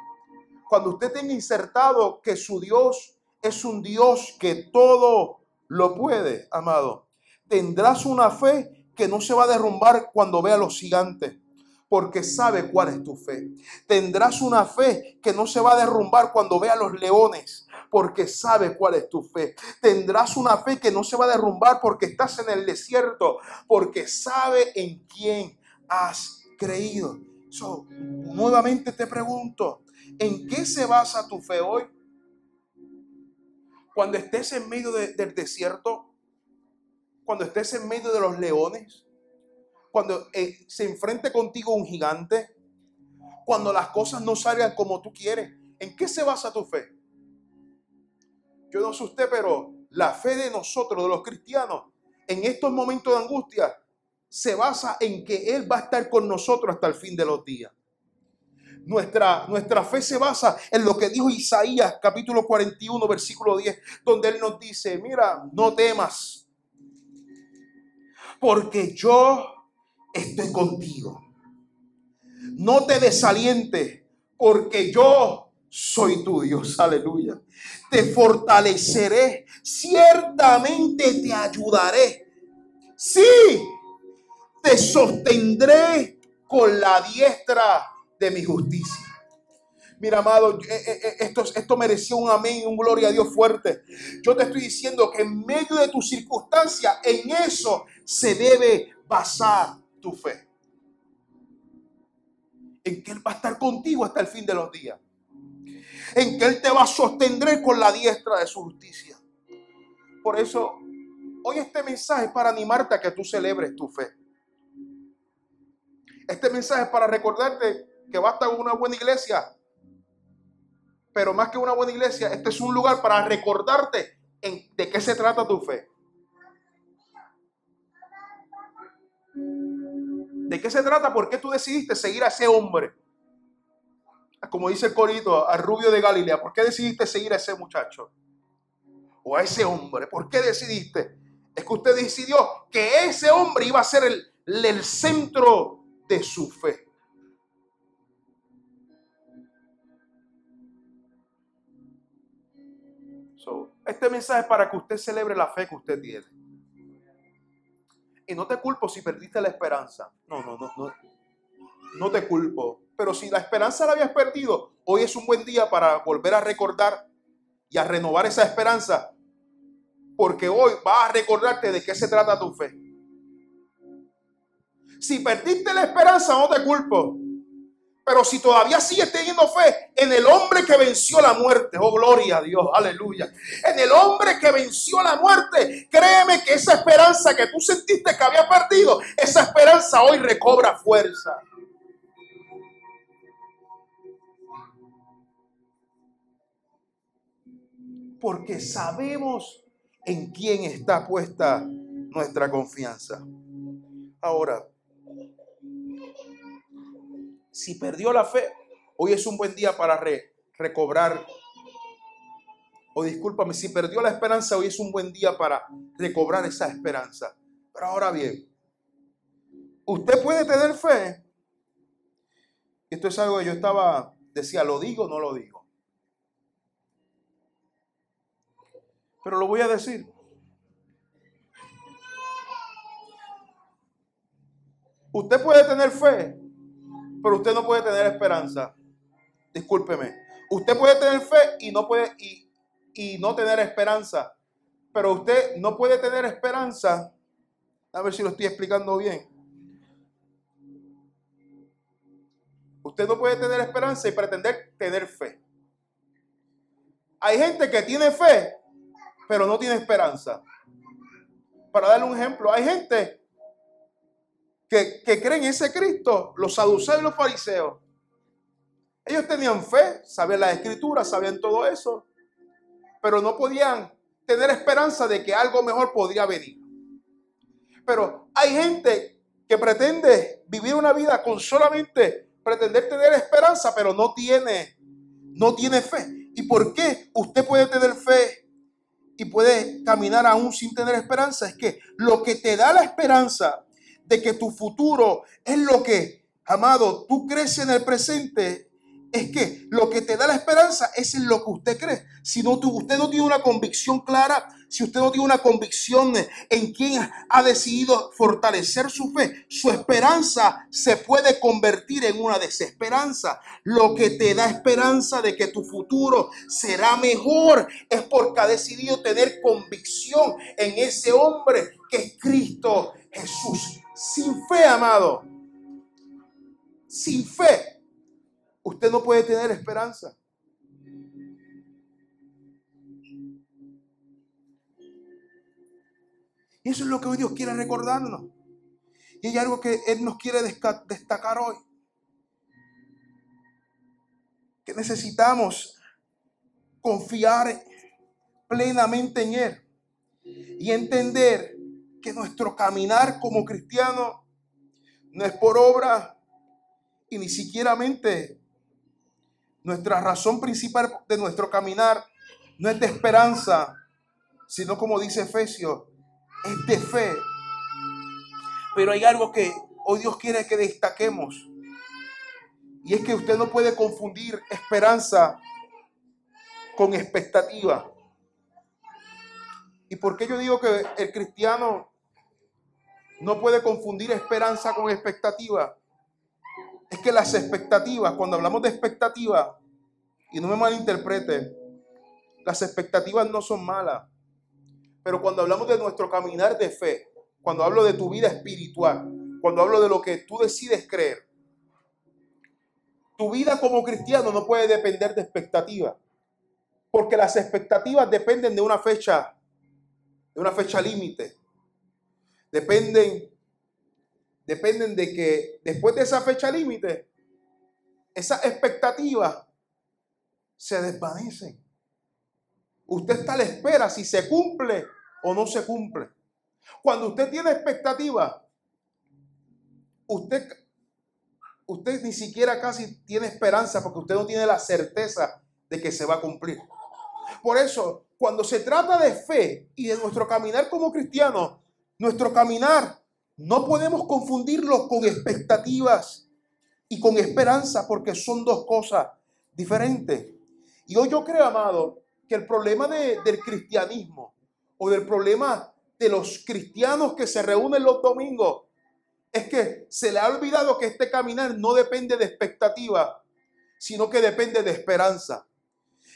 cuando usted tenga insertado que su Dios es un Dios que todo lo puede, amado, tendrás una fe que no se va a derrumbar cuando vea los gigantes porque sabe cuál es tu fe. Tendrás una fe que no se va a derrumbar cuando vea los leones, porque sabe cuál es tu fe. Tendrás una fe que no se va a derrumbar porque estás en el desierto, porque sabe en quién has creído. nuevamente te pregunto, ¿en qué se basa tu fe hoy? Cuando estés en medio del desierto, cuando estés en medio de los leones, cuando eh, se enfrente contigo un gigante, cuando las cosas no salgan como tú quieres, ¿en qué se basa tu fe? Yo no sé usted, pero la fe de nosotros, de los cristianos, en estos momentos de angustia, se basa en que Él va a estar con nosotros hasta el fin de los días. Nuestra, nuestra fe se basa en lo que dijo Isaías capítulo 41 versículo 10, donde Él nos dice, mira, no temas, porque yo estoy contigo. No te desalientes, porque yo soy tu Dios. Aleluya. Te fortaleceré, ciertamente te ayudaré. Sí, te sostendré con la diestra de mi justicia. Mira, amado, eh, eh, eh, esto, esto mereció un amén, un gloria a Dios fuerte. Yo te estoy diciendo que en medio de tu circunstancia, en eso se debe basar tu fe. En que Él va a estar contigo hasta el fin de los días. En que Él te va a sostener con la diestra de su justicia. Por eso, hoy este mensaje es para animarte a que tú celebres tu fe. Este mensaje es para recordarte que basta una buena iglesia. Pero más que una buena iglesia, este es un lugar para recordarte de qué se trata tu fe. ¿De qué se trata? ¿Por qué tú decidiste seguir a ese hombre? Como dice el corito, al rubio de Galilea, ¿por qué decidiste seguir a ese muchacho? O a ese hombre, ¿por qué decidiste? Es que usted decidió que ese hombre iba a ser el, el centro de su fe. este mensaje es para que usted celebre la fe que usted tiene. Y no te culpo si perdiste la esperanza. No, no, no, no. No te culpo. Pero si la esperanza la habías perdido, hoy es un buen día para volver a recordar y a renovar esa esperanza. Porque hoy vas a recordarte de qué se trata tu fe. Si perdiste la esperanza, no te culpo. Pero si todavía sigues teniendo fe en el hombre que venció la muerte, oh gloria a Dios, aleluya. En el hombre que venció la muerte, créeme que esa esperanza que tú sentiste que había perdido, esa esperanza hoy recobra fuerza. Porque sabemos en quién está puesta nuestra confianza. Ahora, si perdió la fe, hoy es un buen día para recobrar. O discúlpame, si perdió la esperanza, hoy es un buen día para recobrar esa esperanza. Pero ahora bien, usted puede tener fe. Esto es algo que yo estaba, decía, lo digo, no lo digo. Pero lo voy a decir. Usted puede tener fe pero usted no puede tener esperanza. Discúlpeme. Usted puede tener fe y no puede y, y no tener esperanza. Pero usted no puede tener esperanza. A ver si lo estoy explicando bien. Usted no puede tener esperanza y pretender tener fe. Hay gente que tiene fe, pero no tiene esperanza. Para darle un ejemplo, hay gente que, que cree en ese Cristo, los saduceos y los fariseos. Ellos tenían fe, sabían la escritura, sabían todo eso, pero no podían tener esperanza de que algo mejor podría venir. Pero hay gente que pretende vivir una vida con solamente pretender tener esperanza, pero no tiene, no tiene fe. ¿Y por qué usted puede tener fe y puede caminar aún sin tener esperanza? Es que lo que te da la esperanza de que tu futuro es lo que, amado, tú crees en el presente, es que lo que te da la esperanza es en lo que usted cree. Si no, usted no tiene una convicción clara, si usted no tiene una convicción en quién ha decidido fortalecer su fe, su esperanza se puede convertir en una desesperanza. Lo que te da esperanza de que tu futuro será mejor es porque ha decidido tener convicción en ese hombre que es Cristo Jesús. Sin fe, amado. Sin fe. Usted no puede tener esperanza. Y eso es lo que hoy Dios quiere recordarnos. Y hay algo que Él nos quiere destacar hoy. Que necesitamos confiar plenamente en Él y entender que nuestro caminar como cristiano no es por obra y ni siquiera mente. Nuestra razón principal de nuestro caminar no es de esperanza, sino como dice Efesios, es de fe. Pero hay algo que hoy Dios quiere que destaquemos. Y es que usted no puede confundir esperanza con expectativa. ¿Y por qué yo digo que el cristiano no puede confundir esperanza con expectativa? Es que las expectativas, cuando hablamos de expectativas, y no me malinterprete, las expectativas no son malas. Pero cuando hablamos de nuestro caminar de fe, cuando hablo de tu vida espiritual, cuando hablo de lo que tú decides creer, tu vida como cristiano no puede depender de expectativas. Porque las expectativas dependen de una fecha, de una fecha límite. Dependen, dependen de que después de esa fecha límite, esas expectativas se desvanecen. Usted está a la espera si se cumple o no se cumple. Cuando usted tiene expectativa, usted, usted ni siquiera casi tiene esperanza porque usted no tiene la certeza de que se va a cumplir. Por eso, cuando se trata de fe y de nuestro caminar como cristianos, nuestro caminar no podemos confundirlo con expectativas y con esperanza porque son dos cosas diferentes. Y hoy yo creo, amado, que el problema del cristianismo o del problema de los cristianos que se reúnen los domingos es que se le ha olvidado que este caminar no depende de expectativa, sino que depende de esperanza.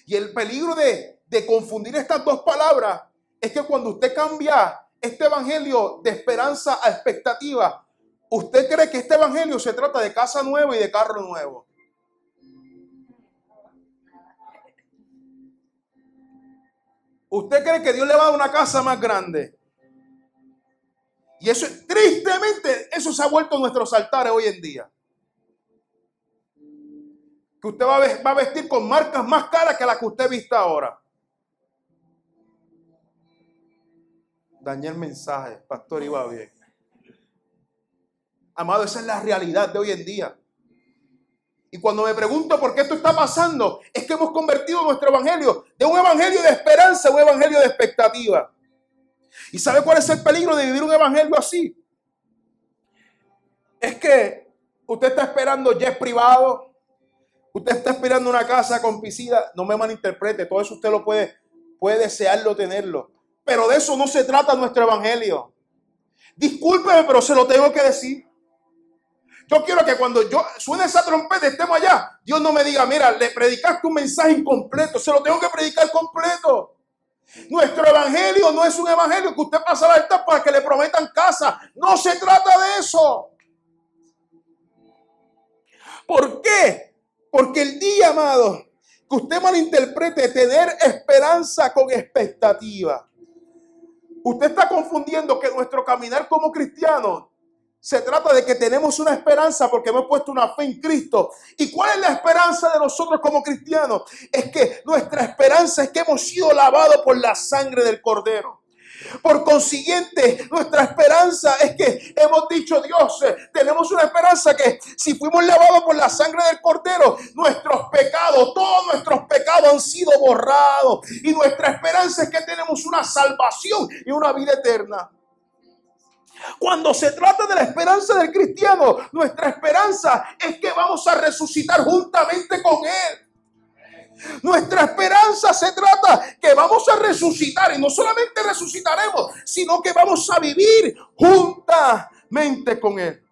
Y el peligro de, de confundir estas dos palabras es que cuando usted cambia este evangelio de esperanza a expectativa, usted cree que este evangelio se trata de casa nueva y de carro nuevo. ¿Usted cree que Dios le va a dar una casa más grande? Y eso, tristemente, eso se ha vuelto nuestros altares hoy en día. Que usted va a, vestir con marcas más caras que las que usted vista ahora. Dañé el mensaje, pastor, iba bien. Amado, esa es la realidad de hoy en día. Y cuando me pregunto por qué esto está pasando, es que hemos convertido nuestro evangelio de un evangelio de esperanza a un evangelio de expectativa. ¿Y sabe cuál es el peligro de vivir un evangelio así? Es que usted está esperando jet privado, usted está esperando una casa con piscina, no me malinterprete, todo eso usted lo puede puede desearlo tenerlo. Pero de eso no se trata nuestro evangelio. Discúlpeme, pero se lo tengo que decir. Yo quiero que cuando yo suene esa trompeta, estemos allá, Dios no me diga, mira, le predicaste un mensaje incompleto, se lo tengo que predicar completo. Nuestro evangelio no es un evangelio que usted pasa la altar para que le prometan casa. No se trata de eso. ¿Por qué? Porque el día, amado, que usted malinterprete tener esperanza con expectativa. Usted está confundiendo que nuestro caminar como cristianos se trata de que tenemos una esperanza porque hemos puesto una fe en Cristo. ¿Y cuál es la esperanza de nosotros como cristianos? Es que nuestra esperanza es que hemos sido lavados por la sangre del Cordero. Por consiguiente, nuestra esperanza es que hemos dicho, Dios, eh, tenemos una esperanza que si fuimos lavados por la sangre del Cordero, nuestros pecados, todos nuestros pecados han sido borrados. Y nuestra esperanza es que tenemos una salvación y una vida eterna. Cuando se trata de la esperanza del cristiano, nuestra esperanza es que vamos a resucitar juntamente con Él. Nuestra esperanza se trata que vamos a resucitar y no solamente resucitaremos, sino que vamos a vivir juntamente con Él.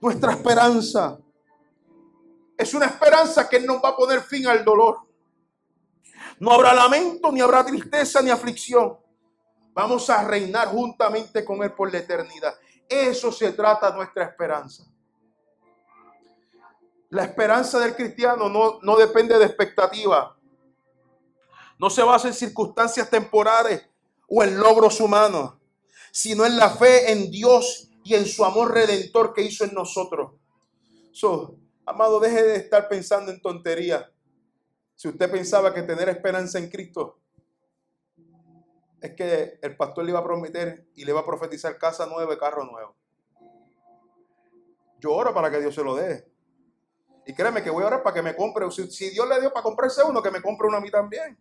Nuestra esperanza es una esperanza que nos va a poner fin al dolor. No habrá lamento, ni habrá tristeza, ni aflicción. Vamos a reinar juntamente con Él por la eternidad. Eso se trata nuestra esperanza. La esperanza del cristiano no, no depende de expectativa. No se basa en circunstancias temporales o en logros humanos, sino en la fe en Dios y en su amor redentor que hizo en nosotros. So, amado, deje de estar pensando en tonterías. Si usted pensaba que tener esperanza en Cristo es que el pastor le iba a prometer y le iba a profetizar casa nueva carro nuevo. Yo oro para que Dios se lo dé. Y créeme que voy a orar para que me compre. Si, Dios le dio para comprarse uno, que me compre uno a mí también.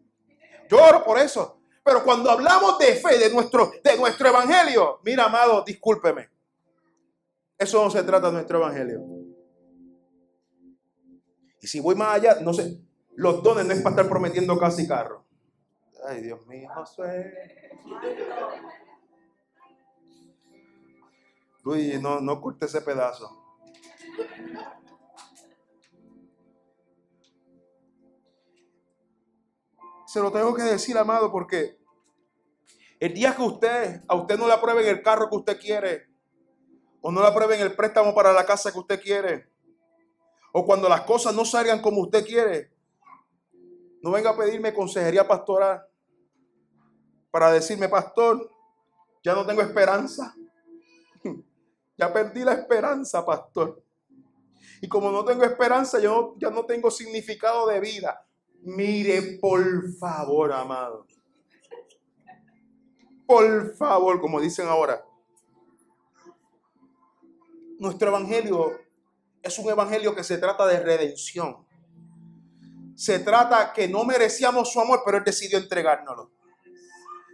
Yo oro por eso. Pero cuando hablamos de fe, de nuestro, de nuestro evangelio, mira, amado, discúlpeme. Eso no se trata de nuestro evangelio. Y si voy más allá, no sé, los dones no es para estar prometiendo casa y carro. Ay, Dios mío, Josué. Luis, no, no corte ese pedazo. Se lo tengo que decir, amado, porque el día que usted, a usted no le aprueben el carro que usted quiere, o no le aprueben el préstamo para la casa que usted quiere, o cuando las cosas no salgan como usted quiere, no venga a pedirme consejería pastoral para decirme, pastor, ya no tengo esperanza. Ya perdí la esperanza, pastor. Y como no tengo esperanza, yo ya no tengo significado de vida. Mire, por favor, amado. Por favor, como dicen ahora. Nuestro evangelio es un evangelio que se trata de redención. Se trata que no merecíamos su amor, pero Él decidió entregárnoslo.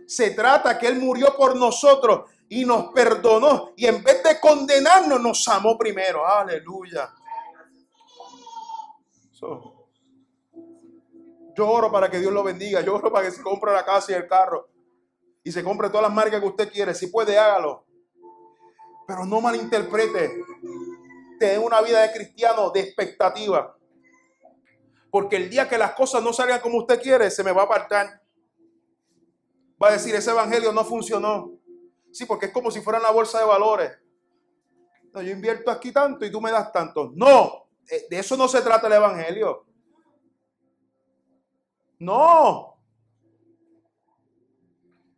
Se trata que Él murió por nosotros y nos perdonó. Y en vez de condenarnos, nos amó primero. Aleluya. yo oro para que Dios lo bendiga. Yo oro para que se compre la casa y el carro. Y se compre todas las marcas que usted quiere. Si puede, hágalo. Pero no malinterprete. Tener una vida de cristiano de expectativa. Porque el día que las cosas no salgan como usted quiere, se me va a apartar va a decir, ese evangelio no funcionó. Sí, porque es como si fuera una bolsa de valores. No, yo invierto aquí tanto y tú me das tanto. No, eh, de eso no se trata el evangelio. No.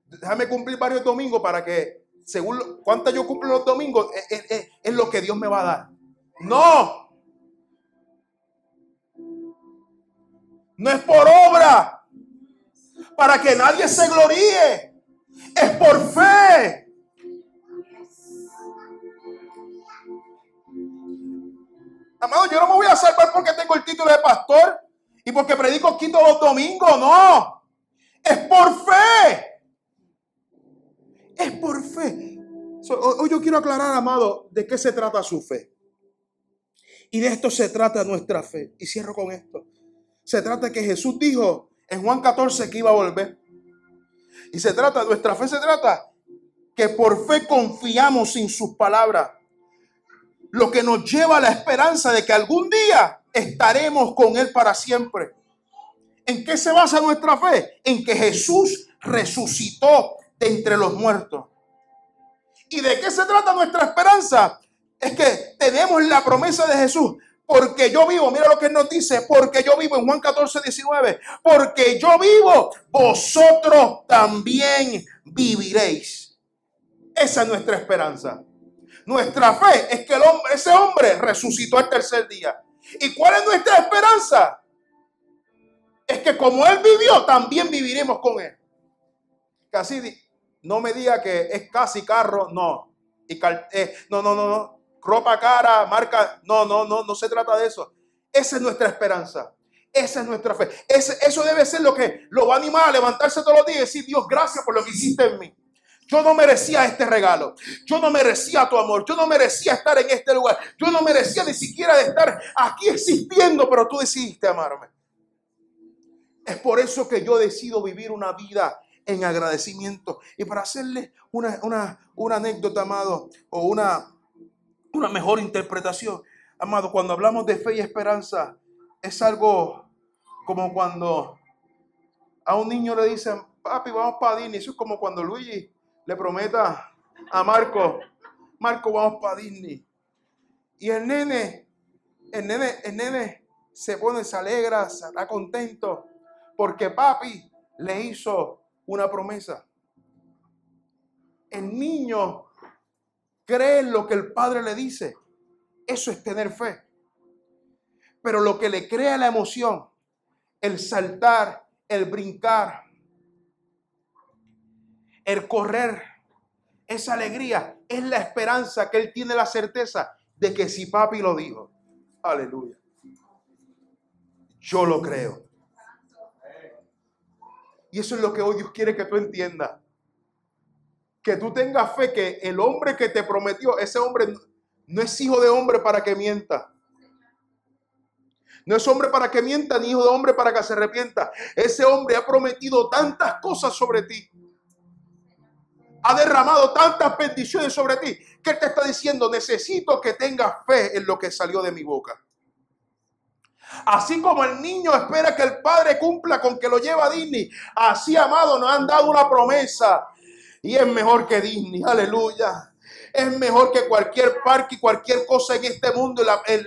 Déjame cumplir varios domingos para que, según cuánto yo cumplo los domingos, es lo que Dios me va a dar. No. No es por obra para que nadie se gloríe. Es por fe. Amado, yo no me voy a salvar porque tengo el título de pastor y porque predico aquí todos los domingos. No. Es por fe. Es por fe. hoy yo quiero aclarar, amado, de qué se trata su fe. Y de esto se trata nuestra fe. Y cierro con esto. Se trata que Jesús dijo, en Juan 14 que iba a volver. Y se trata, nuestra fe se trata que por fe confiamos en sus palabras. Lo que nos lleva a la esperanza de que algún día estaremos con Él para siempre. ¿En qué se basa nuestra fe? En que Jesús resucitó de entre los muertos. ¿Y de qué se trata nuestra esperanza? Es que tenemos la promesa de Jesús. Porque yo vivo, mira lo que nos dice, porque yo vivo en Juan 14, 19, porque yo vivo, vosotros también viviréis. Esa es nuestra esperanza. Nuestra fe es que el hombre, ese hombre resucitó el tercer día. ¿Y cuál es nuestra esperanza? Es que como él vivió, también viviremos con él. Casi no me diga que es casi carro, no. Eh, no, no, no, no. Ropa cara, marca. No, no, no, no se trata de eso. Esa es nuestra esperanza. Esa es nuestra fe. eso debe ser lo que lo va a animar a levantarse todos los días y decir, Dios, gracias por lo que hiciste en mí. Yo no merecía este regalo. Yo no merecía tu amor. Yo no merecía estar en este lugar. Yo no merecía ni siquiera de estar aquí existiendo, pero tú decidiste amarme. Es por eso que yo decido vivir una vida en agradecimiento. Y para hacerle una, una, anécdota, amado, o una, una mejor interpretación, amado, cuando hablamos de fe y esperanza, es algo como cuando a un niño le dicen, papi, vamos para Disney. Eso es como cuando Luigi le prometa a Marco, Marco, vamos para Disney. Y el nene, el nene, el nene se pone, se alegra, se está contento, porque papi le hizo una promesa. El niño cree en lo que el padre le dice. Eso es tener fe. Pero lo que le crea la emoción, el saltar, el brincar, el correr, esa alegría es la esperanza que él tiene la certeza de que si papi lo dijo, aleluya, yo lo creo. Y eso es lo que hoy Dios quiere que tú entiendas. Que tú tengas fe que el hombre que te prometió, ese hombre no es hijo de hombre para que mienta. No es hombre para que mienta, ni hijo de hombre para que se arrepienta. Ese hombre ha prometido tantas cosas sobre ti ha derramado tantas bendiciones sobre ti que te está diciendo, necesito que tengas fe en lo que salió de mi boca. Así como el niño espera que el padre cumpla con que lo lleva a Disney, así amado nos han dado una promesa y es mejor que Disney, aleluya es mejor que cualquier parque y cualquier cosa en este mundo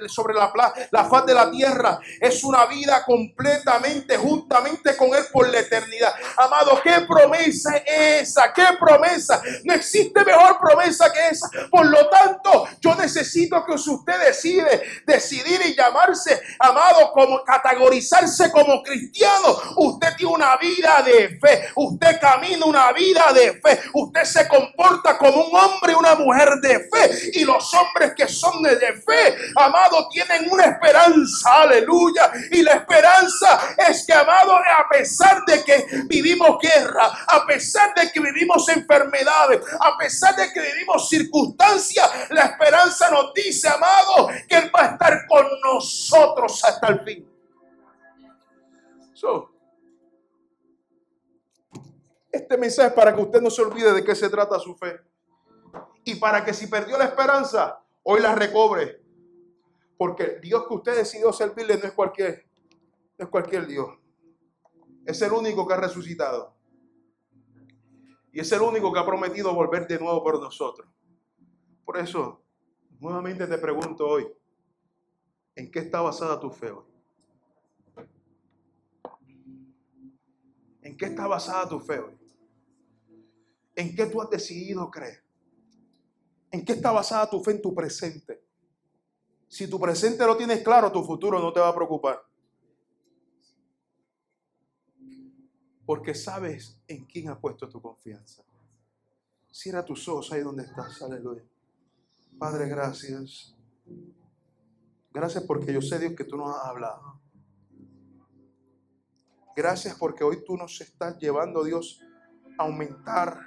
sobre la, la faz de la tierra. Es una vida completamente, juntamente con Él por la eternidad. Amado, ¿qué promesa es esa? ¿Qué promesa? No existe mejor promesa que esa. Por lo tanto, yo necesito que si usted decide decidir y llamarse, amado, como categorizarse como cristiano, usted tiene una vida de fe. Usted camina una vida de fe. Usted se comporta como un hombre y una mujer de fe. Y los hombres que son de fe, amado, tienen una esperanza, aleluya. Y la esperanza es que, amado, a pesar de que vivimos guerra, a pesar de que vivimos enfermedades, a pesar de que vivimos circunstancias, la esperanza nos dice, amado, que Él va a estar con nosotros hasta el fin. este mensaje es para que usted no se olvide de qué se trata su fe y para que si perdió la esperanza, hoy la recobre. Porque Dios que usted decidió servirle no es cualquier, no es cualquier Dios. Es el único que ha resucitado. Y es el único que ha prometido volver de nuevo por nosotros. Por eso, nuevamente te pregunto hoy, ¿en qué está basada tu fe hoy? ¿En qué está basada tu fe hoy? ¿En qué tú has decidido creer? ¿En qué está basada tu fe en tu presente? Si tu presente lo tienes claro, tu futuro no te va a preocupar. Porque sabes en quién has puesto tu confianza. Cierra tus ojos ahí donde estás. Aleluya. Padre, gracias. Gracias porque yo sé, Dios, que tú nos has hablado. Gracias porque hoy tú nos estás llevando, Dios, a aumentar,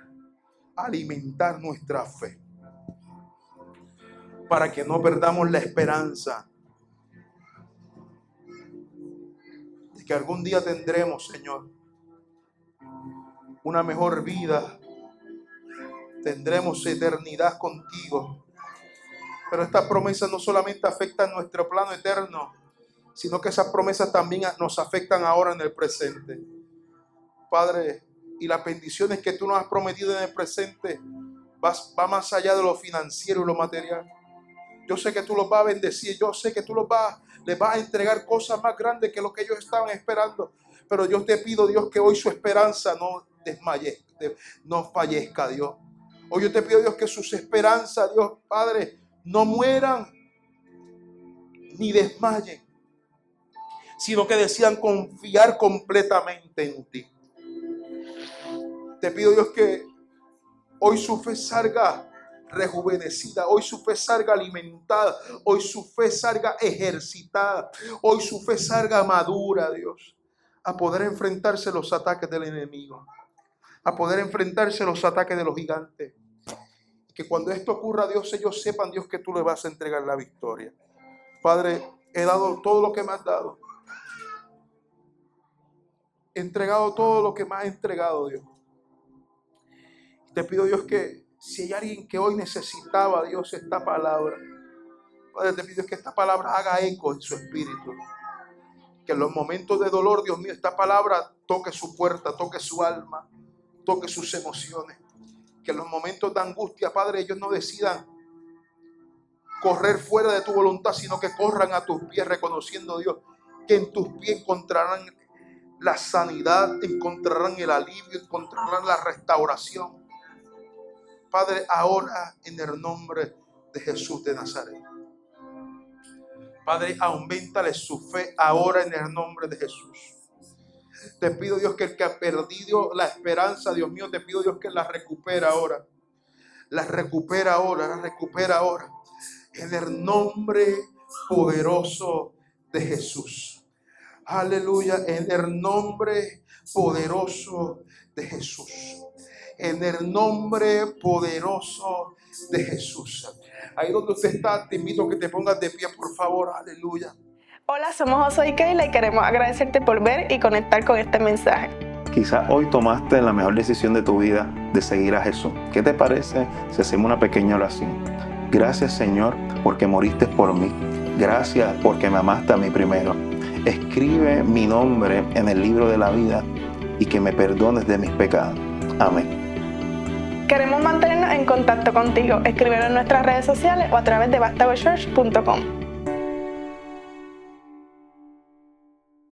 a alimentar nuestra fe para que no perdamos la esperanza de que algún día tendremos, Señor, una mejor vida. Tendremos eternidad contigo. Pero estas promesas no solamente afectan nuestro plano eterno, sino que esas promesas también nos afectan ahora en el presente. Padre, y las bendiciones que tú nos has prometido en el presente va, más allá de lo financiero y lo material. Yo sé que tú los vas a bendecir, yo sé que tú los vas, les vas a entregar cosas más grandes que lo que ellos estaban esperando. Pero yo te pido, Dios, que hoy su esperanza no desmaye, no fallezca, Dios. Hoy yo te pido, Dios, que sus esperanzas, Dios Padre, no mueran ni desmayen, sino que decían confiar completamente en ti. Te pido, Dios, que hoy su fe salga rejuvenecida, hoy su fe salga alimentada, hoy su fe salga ejercitada, hoy su fe salga madura, Dios, a poder enfrentarse los ataques del enemigo, a poder enfrentarse los ataques de los gigantes. Que cuando esto ocurra, Dios, ellos sepan, Dios, que tú le vas a entregar la victoria. Padre, he dado todo lo que me has dado. He entregado todo lo que me has entregado, Dios. Te pido, Dios, que si hay alguien que hoy necesitaba, Dios, esta palabra, Padre, te pido que esta palabra haga eco en su espíritu. Que en los momentos de dolor, Dios mío, esta palabra toque su puerta, toque su alma, toque sus emociones. Que en los momentos de angustia, Padre, ellos no decidan correr fuera de tu voluntad, sino que corran a tus pies reconociendo, Dios, que en tus pies encontrarán la sanidad, encontrarán el alivio, encontrarán la restauración. Padre, ahora en el nombre de Jesús de Nazaret. Padre, aumentale su fe ahora en el nombre de Jesús. Te pido, Dios, que el que ha perdido la esperanza, Dios mío, te pido, Dios, que la recupera ahora. La recupera ahora, la recupera ahora. En el nombre poderoso de Jesús. Aleluya, en el nombre poderoso de Jesús en el nombre poderoso de Jesús. Ahí donde usted está, te invito a que te pongas de pie, por favor. Aleluya. Hola, somos José y Keila y queremos agradecerte por ver y conectar con este mensaje. Quizá hoy tomaste la mejor decisión de tu vida de seguir a Jesús. ¿Qué te parece si hacemos una pequeña oración? Gracias Señor porque moriste por mí. Gracias porque me amaste a mí primero. Escribe mi nombre en el libro de la vida y que me perdones de mis pecados. Amén. Queremos mantenernos en contacto contigo. Escríbelo en nuestras redes sociales o a través de bastagochurch.com.